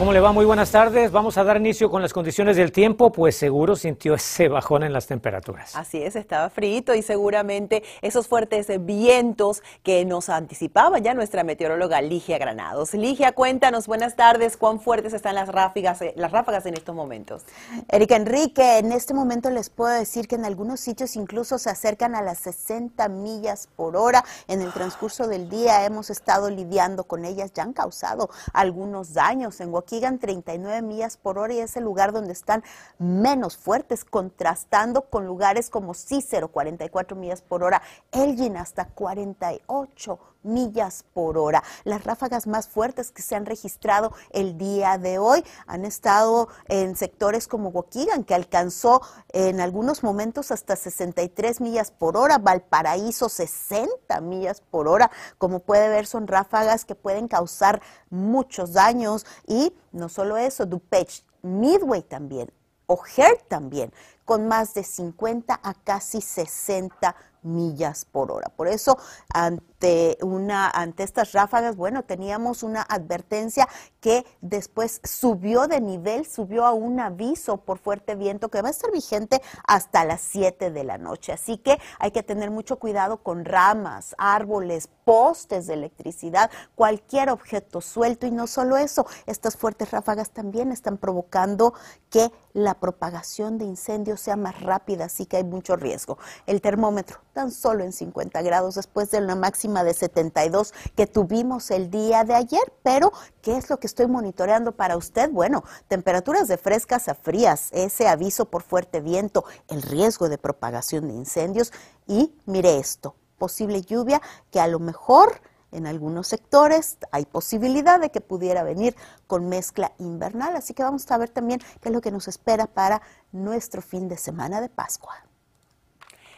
¿Cómo le va? Muy buenas tardes. Vamos a dar inicio con las condiciones del tiempo, pues seguro sintió ese bajón en las temperaturas. Así es, estaba frito y seguramente esos fuertes vientos que nos anticipaba ya nuestra meteoróloga Ligia Granados. Ligia, cuéntanos, buenas tardes, ¿cuán fuertes están las ráfagas, eh, las ráfagas en estos momentos? Erika Enrique, en este momento les puedo decir que en algunos sitios incluso se acercan a las 60 millas por hora. En el transcurso del día hemos estado lidiando con ellas, ya han causado algunos daños en Waukegan 39 millas por hora y es el lugar donde están menos fuertes, contrastando con lugares como Cícero, 44 millas por hora, Elgin hasta 48 millas por hora. Las ráfagas más fuertes que se han registrado el día de hoy han estado en sectores como Waukegan, que alcanzó en algunos momentos hasta 63 millas por hora, Valparaíso 60 millas por hora. Como puede ver, son ráfagas que pueden causar muchos daños y no solo eso, DuPage, Midway también, O'Hare también, con más de 50 a casi 60 millas por hora. Por eso, ante, una, ante estas ráfagas, bueno, teníamos una advertencia que después subió de nivel, subió a un aviso por fuerte viento que va a estar vigente hasta las 7 de la noche. Así que hay que tener mucho cuidado con ramas, árboles, postes de electricidad, cualquier objeto suelto. Y no solo eso, estas fuertes ráfagas también están provocando que la propagación de incendios sea más rápida, así que hay mucho riesgo. El termómetro tan solo en 50 grados después de una máxima de 72 que tuvimos el día de ayer, pero ¿qué es lo que estoy monitoreando para usted? Bueno, temperaturas de frescas a frías, ese aviso por fuerte viento, el riesgo de propagación de incendios y mire esto, posible lluvia que a lo mejor en algunos sectores hay posibilidad de que pudiera venir con mezcla invernal, así que vamos a ver también qué es lo que nos espera para nuestro fin de semana de Pascua.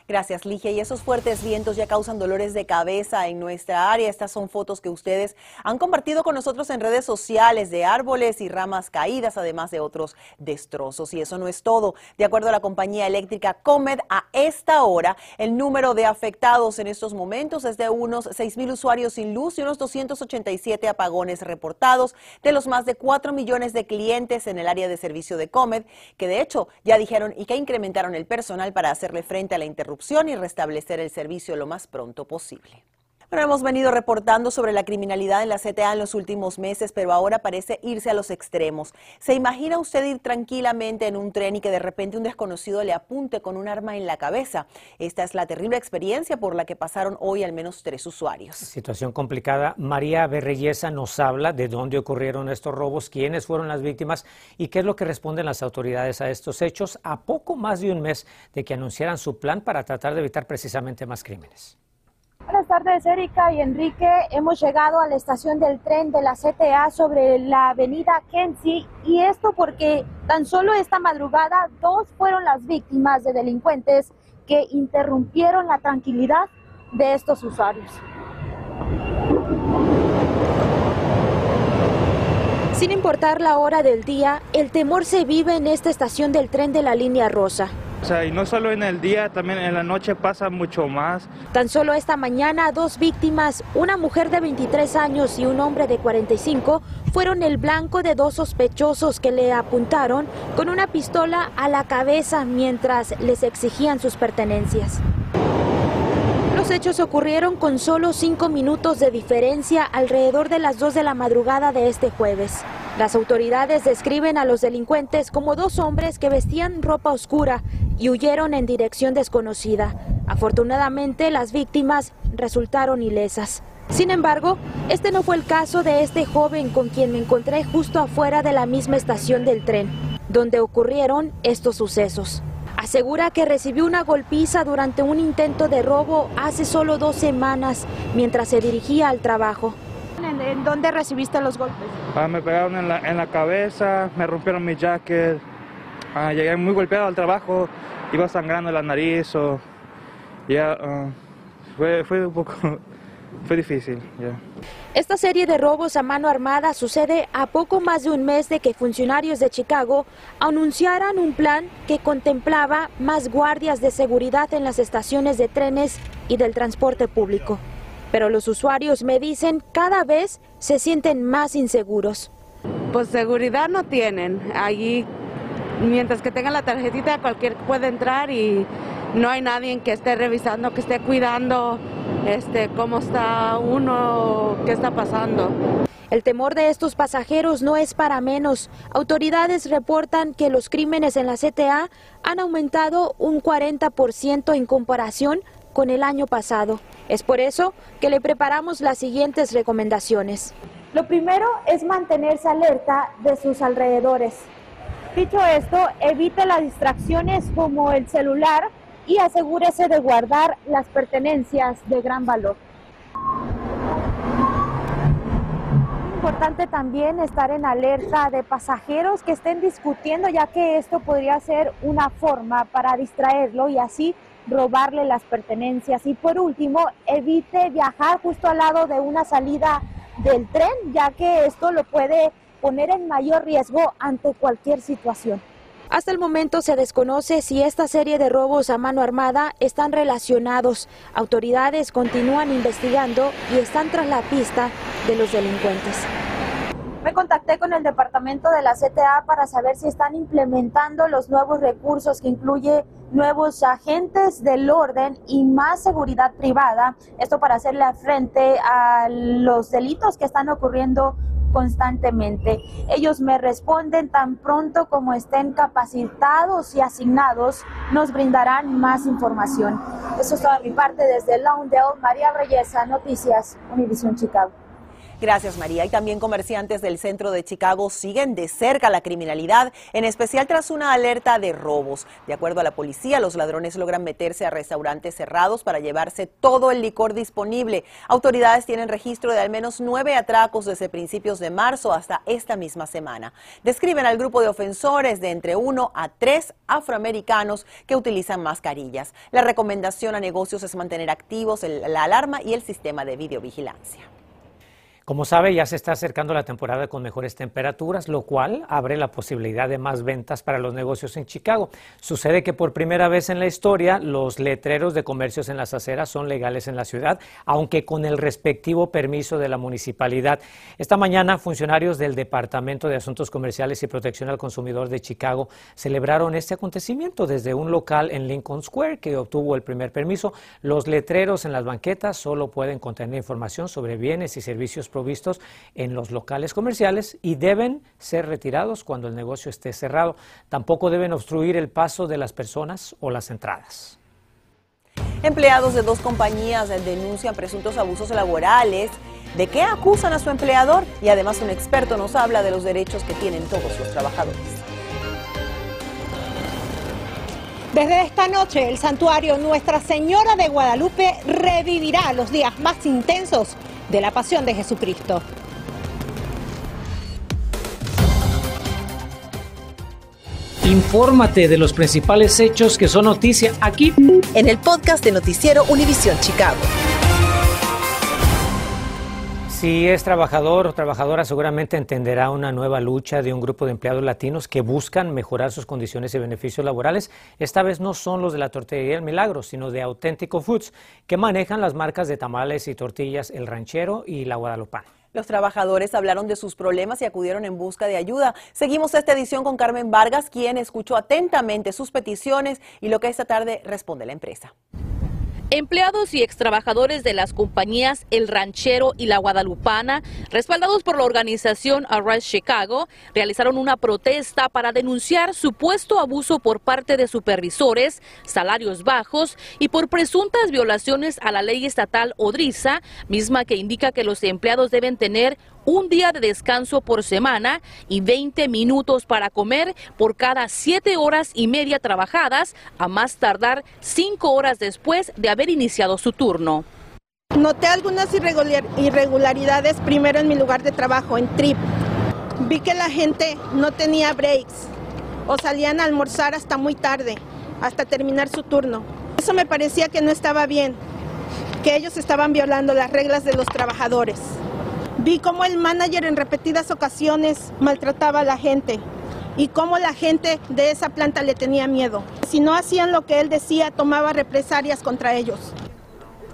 Gracias, Ligia. Y esos fuertes vientos ya causan dolores de cabeza en nuestra área. Estas son fotos que ustedes han compartido con nosotros en redes sociales de árboles y ramas caídas, además de otros destrozos. Y eso no es todo. De acuerdo a la compañía eléctrica Comed, a esta hora, el número de afectados en estos momentos es de unos 6 mil usuarios sin luz y unos 287 apagones reportados de los más de 4 millones de clientes en el área de servicio de Comed, que de hecho ya dijeron y que incrementaron el personal para hacerle frente a la interrupción y restablecer el servicio lo más pronto posible. Bueno, hemos venido reportando sobre la criminalidad en la CTA en los últimos meses, pero ahora parece irse a los extremos. ¿Se imagina usted ir tranquilamente en un tren y que de repente un desconocido le apunte con un arma en la cabeza? Esta es la terrible experiencia por la que pasaron hoy al menos tres usuarios. Situación complicada. María Berreyesa nos habla de dónde ocurrieron estos robos, quiénes fueron las víctimas y qué es lo que responden las autoridades a estos hechos a poco más de un mes de que anunciaran su plan para tratar de evitar precisamente más crímenes. Buenas tardes, Erika y Enrique. Hemos llegado a la estación del tren de la CTA sobre la avenida Kenzie y esto porque tan solo esta madrugada dos fueron las víctimas de delincuentes que interrumpieron la tranquilidad de estos usuarios. Sin importar la hora del día, el temor se vive en esta estación del tren de la línea rosa. O sea, y no solo en el día, también en la noche pasa mucho más. Tan solo esta mañana, dos víctimas, una mujer de 23 años y un hombre de 45, fueron el blanco de dos sospechosos que le apuntaron con una pistola a la cabeza mientras les exigían sus pertenencias. Los hechos ocurrieron con solo cinco minutos de diferencia alrededor de las 2 de la madrugada de este jueves. Las autoridades describen a los delincuentes como dos hombres que vestían ropa oscura y huyeron en dirección desconocida. Afortunadamente, las víctimas resultaron ilesas. Sin embargo, este no fue el caso de este joven con quien me encontré justo afuera de la misma estación del tren, donde ocurrieron estos sucesos. Asegura que recibió una golpiza durante un intento de robo hace solo dos semanas mientras se dirigía al trabajo. ¿En, dónde recibiste los golpes? Ah, me pegaron en la, en la, cabeza, me rompieron mi jacket, ah, llegué muy golpeado al trabajo, iba sangrando la nariz o ya ah, fue, fue un poco fue difícil. ya. Esta serie de robos a mano armada sucede a poco más de un mes de que funcionarios de Chicago anunciaran un plan que contemplaba más guardias de seguridad en las estaciones de trenes y del transporte público. Pero los usuarios me dicen cada vez se sienten más inseguros. Pues seguridad no tienen. Allí, mientras que tengan la tarjetita, cualquier puede entrar y no hay nadie que esté revisando, que esté cuidando este, cómo está uno, qué está pasando. El temor de estos pasajeros no es para menos. Autoridades reportan que los crímenes en la CTA han aumentado un 40% en comparación con el año pasado. Es por eso que le preparamos las siguientes recomendaciones. Lo primero es mantenerse alerta de sus alrededores. Dicho esto, evite las distracciones como el celular y asegúrese de guardar las pertenencias de gran valor. Importante también estar en alerta de pasajeros que estén discutiendo, ya que esto podría ser una forma para distraerlo y así robarle las pertenencias. Y por último, evite viajar justo al lado de una salida del tren, ya que esto lo puede poner en mayor riesgo ante cualquier situación. Hasta el momento se desconoce si esta serie de robos a mano armada están relacionados. Autoridades continúan investigando y están tras la pista de los delincuentes. Me contacté con el departamento de la CTA para saber si están implementando los nuevos recursos que incluye nuevos agentes del orden y más seguridad privada. Esto para hacerle frente a los delitos que están ocurriendo constantemente. Ellos me responden tan pronto como estén capacitados y asignados, nos brindarán más información. Eso es todo de mi parte desde Lawndale. María Reyesa, Noticias, Univisión Chicago. Gracias, María. Y también comerciantes del centro de Chicago siguen de cerca la criminalidad, en especial tras una alerta de robos. De acuerdo a la policía, los ladrones logran meterse a restaurantes cerrados para llevarse todo el licor disponible. Autoridades tienen registro de al menos nueve atracos desde principios de marzo hasta esta misma semana. Describen al grupo de ofensores de entre uno a tres afroamericanos que utilizan mascarillas. La recomendación a negocios es mantener activos la alarma y el sistema de videovigilancia. Como sabe, ya se está acercando la temporada con mejores temperaturas, lo cual abre la posibilidad de más ventas para los negocios en Chicago. Sucede que por primera vez en la historia los letreros de comercios en las aceras son legales en la ciudad, aunque con el respectivo permiso de la municipalidad. Esta mañana, funcionarios del Departamento de Asuntos Comerciales y Protección al Consumidor de Chicago celebraron este acontecimiento desde un local en Lincoln Square que obtuvo el primer permiso. Los letreros en las banquetas solo pueden contener información sobre bienes y servicios provistos en los locales comerciales y deben ser retirados cuando el negocio esté cerrado. Tampoco deben obstruir el paso de las personas o las entradas. Empleados de dos compañías denuncian presuntos abusos laborales. ¿De qué acusan a su empleador? Y además un experto nos habla de los derechos que tienen todos los trabajadores. Desde esta noche, el santuario Nuestra Señora de Guadalupe revivirá los días más intensos de la pasión de Jesucristo. Infórmate de los principales hechos que son noticia aquí en el podcast de Noticiero Univisión Chicago. Si es trabajador o trabajadora, seguramente entenderá una nueva lucha de un grupo de empleados latinos que buscan mejorar sus condiciones y beneficios laborales. Esta vez no son los de la tortillería El Milagro, sino de Auténtico Foods, que manejan las marcas de tamales y tortillas El Ranchero y La Guadalupana. Los trabajadores hablaron de sus problemas y acudieron en busca de ayuda. Seguimos esta edición con Carmen Vargas, quien escuchó atentamente sus peticiones y lo que esta tarde responde la empresa. Empleados y extrabajadores de las compañías El Ranchero y La Guadalupana, respaldados por la organización Arise Chicago, realizaron una protesta para denunciar supuesto abuso por parte de supervisores, salarios bajos y por presuntas violaciones a la ley estatal Odriza, misma que indica que los empleados deben tener un día de descanso por semana y 20 minutos para comer por cada 7 horas y media trabajadas, a más tardar 5 horas después de haber iniciado su turno. Noté algunas irregular- irregularidades primero en mi lugar de trabajo, en TRIP. Vi que la gente no tenía breaks o salían a almorzar hasta muy tarde, hasta terminar su turno. Eso me parecía que no estaba bien. que ellos estaban violando las reglas de los trabajadores. Vi cómo el manager en repetidas ocasiones maltrataba a la gente y cómo la gente de esa planta le tenía miedo. Si no hacían lo que él decía, tomaba represalias contra ellos.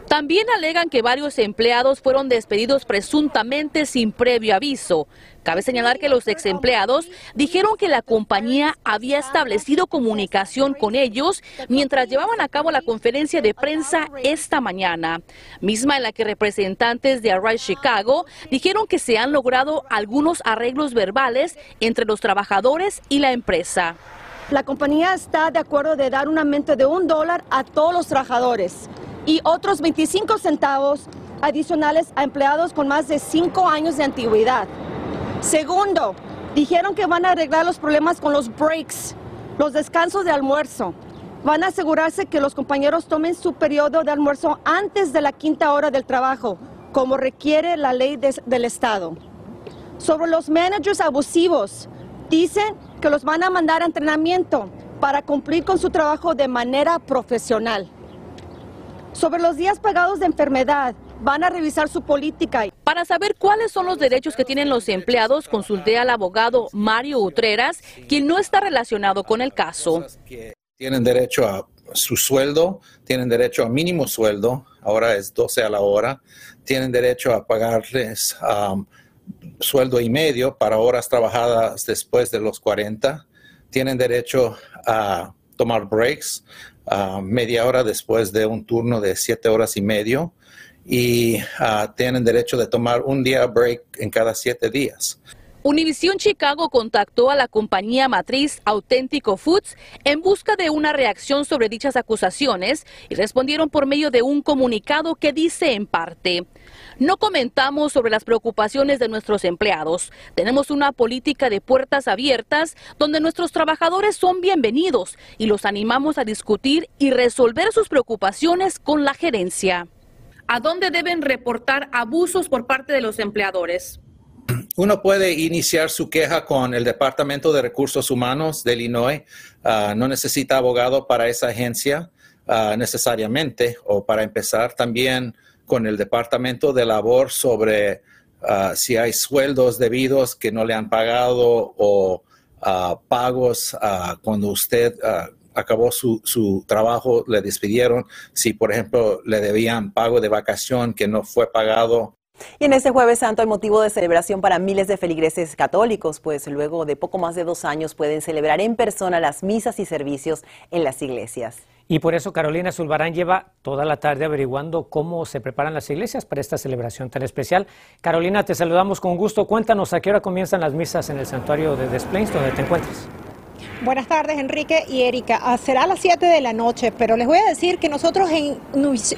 También alegan que varios empleados fueron despedidos presuntamente sin previo aviso. Cabe señalar que los ex empleados dijeron que la compañía había establecido comunicación con ellos mientras llevaban a cabo la conferencia de prensa esta mañana, misma en la que representantes de Arise Chicago dijeron que se han logrado algunos arreglos verbales entre los trabajadores y la empresa. La compañía está de acuerdo de dar un aumento de un dólar a todos los trabajadores y otros 25 centavos adicionales a empleados con más de 5 años de antigüedad. Segundo, dijeron que van a arreglar los problemas con los breaks, los descansos de almuerzo. Van a asegurarse que los compañeros tomen su periodo de almuerzo antes de la quinta hora del trabajo, como requiere la ley del Estado. Sobre los managers abusivos, dicen que los van a mandar a entrenamiento para cumplir con su trabajo de manera profesional. Sobre los días pagados de enfermedad, van a revisar su política. Para saber cuáles son los derechos que tienen los empleados, consulté al abogado Mario Utreras, quien no está relacionado con el caso. Tienen derecho a su sueldo, tienen derecho a mínimo sueldo, ahora es 12 a la hora, tienen derecho a pagarles um, sueldo y medio para horas trabajadas después de los 40, tienen derecho a tomar breaks, media hora después de un turno de siete horas y medio y ah, tienen derecho de tomar un día break en cada siete días. Univision Chicago contactó a la compañía matriz Auténtico Foods en busca de una reacción sobre dichas acusaciones y respondieron por medio de un comunicado que dice en parte, no comentamos sobre las preocupaciones de nuestros empleados. Tenemos una política de puertas abiertas donde nuestros trabajadores son bienvenidos y los animamos a discutir y resolver sus preocupaciones con la gerencia. ¿A dónde deben reportar abusos por parte de los empleadores? Uno puede iniciar su queja con el Departamento de Recursos Humanos de Illinois. Ah, no necesita abogado para esa agencia ah, necesariamente o para empezar también con el Departamento de Labor sobre ah, si hay sueldos debidos que no le han pagado o pagos cuando usted acabó su, su, trabajo, le despidieron, si por ejemplo le debían pago de vacación que no fue pagado. Y en este jueves santo hay motivo de celebración para miles de feligreses católicos, pues luego de poco más de dos años pueden celebrar en persona las misas y servicios en las iglesias. Y por eso Carolina Zulbarán lleva toda la tarde averiguando cómo se preparan las iglesias para esta celebración tan especial. Carolina, te saludamos con gusto. Cuéntanos a qué hora comienzan las misas en el santuario de Desplains, donde te encuentras. Buenas tardes, Enrique y Erika. Ah, será a las 7 de la noche, pero les voy a decir que nosotros en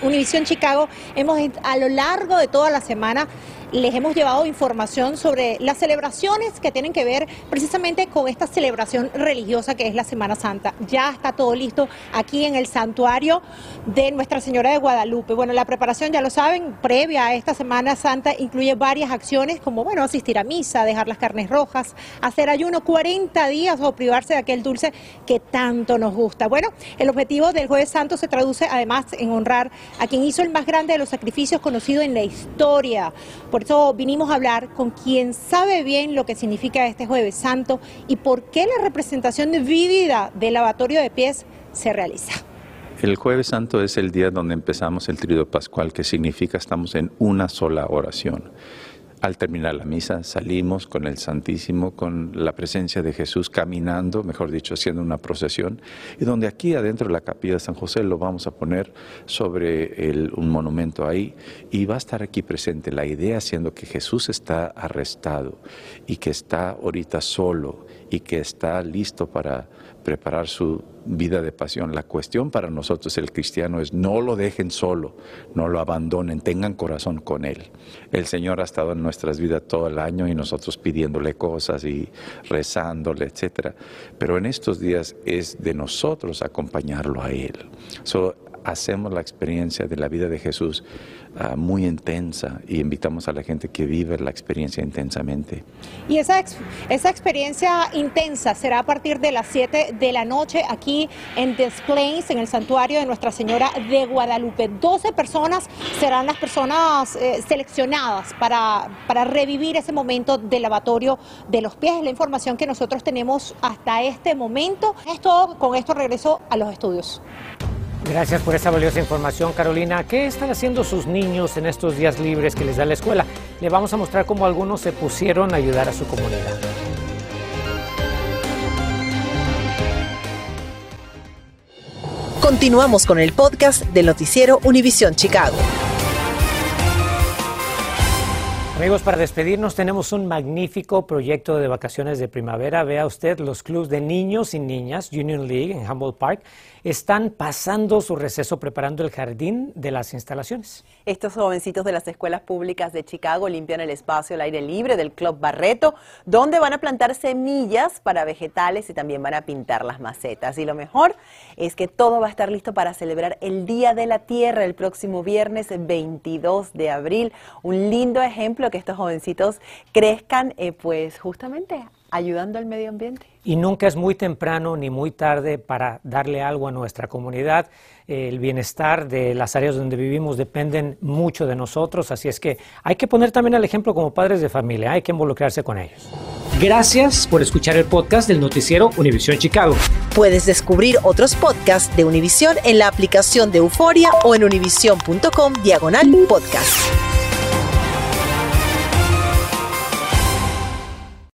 Univisión Chicago hemos a lo largo de toda la semana les hemos llevado información sobre las celebraciones que tienen que ver precisamente con esta celebración religiosa que es la Semana Santa. Ya está todo listo aquí en el santuario de Nuestra Señora de Guadalupe. Bueno, la preparación, ya lo saben, previa a esta Semana Santa incluye varias acciones como, bueno, asistir a misa, dejar las carnes rojas, hacer ayuno 40 días o privarse de aquel dulce que tanto nos gusta. Bueno, el objetivo del Jueves Santo se traduce además en honrar a quien hizo el más grande de los sacrificios conocido en la historia. Por eso vinimos a hablar con quien sabe bien lo que significa este Jueves Santo y por qué la representación vívida del lavatorio de pies se realiza. El jueves santo es el día donde empezamos el tríodo pascual, que significa estamos en una sola oración. Al terminar la misa salimos con el Santísimo, con la presencia de Jesús caminando, mejor dicho, haciendo una procesión, y donde aquí adentro de la capilla de San José lo vamos a poner sobre un monumento ahí, y va a estar aquí presente la idea siendo que Jesús está arrestado y que está ahorita solo y que está listo para preparar su vida de pasión. La cuestión para nosotros el cristiano es no lo dejen solo, no lo abandonen, tengan corazón con Él. El Señor ha estado en nuestras vidas todo el año y nosotros pidiéndole cosas y rezándole, etc. Pero en estos días es de nosotros acompañarlo a Él. Hacemos la experiencia de la vida de Jesús ah, muy intensa y invitamos a la gente que vive la experiencia intensamente. Y esa, esa experiencia intensa será a partir de las 7 de la noche aquí en This Place, en el santuario de Nuestra Señora de Guadalupe. 12 personas serán las personas eh, seleccionadas para, para revivir ese momento del lavatorio de los pies. Es la información que nosotros tenemos hasta este momento. Esto, con esto regreso a los estudios. Gracias por esa valiosa información, Carolina. ¿Qué están haciendo sus niños en estos días libres que les da la escuela? Le vamos a mostrar cómo algunos se pusieron a ayudar a su comunidad. Continuamos con el podcast del noticiero Univisión Chicago. Amigos, para despedirnos tenemos un magnífico proyecto de vacaciones de primavera. Vea usted los clubes de niños y niñas Union League en Humboldt Park están pasando su receso preparando el jardín de las instalaciones. Estos jovencitos de las escuelas públicas de Chicago limpian el espacio al aire libre del Club Barreto, donde van a plantar semillas para vegetales y también van a pintar las macetas. Y lo mejor es que todo va a estar listo para celebrar el Día de la Tierra el próximo viernes 22 de abril. Un lindo ejemplo que estos jovencitos crezcan, eh, pues justamente ayudando al medio ambiente. Y nunca es muy temprano ni muy tarde para darle algo a nuestra comunidad. El bienestar de las áreas donde vivimos dependen mucho de nosotros, así es que hay que poner también el ejemplo como padres de familia, hay que involucrarse con ellos. Gracias por escuchar el podcast del noticiero Univisión Chicago. Puedes descubrir otros podcasts de Univisión en la aplicación de Euforia o en univision.com diagonal podcast.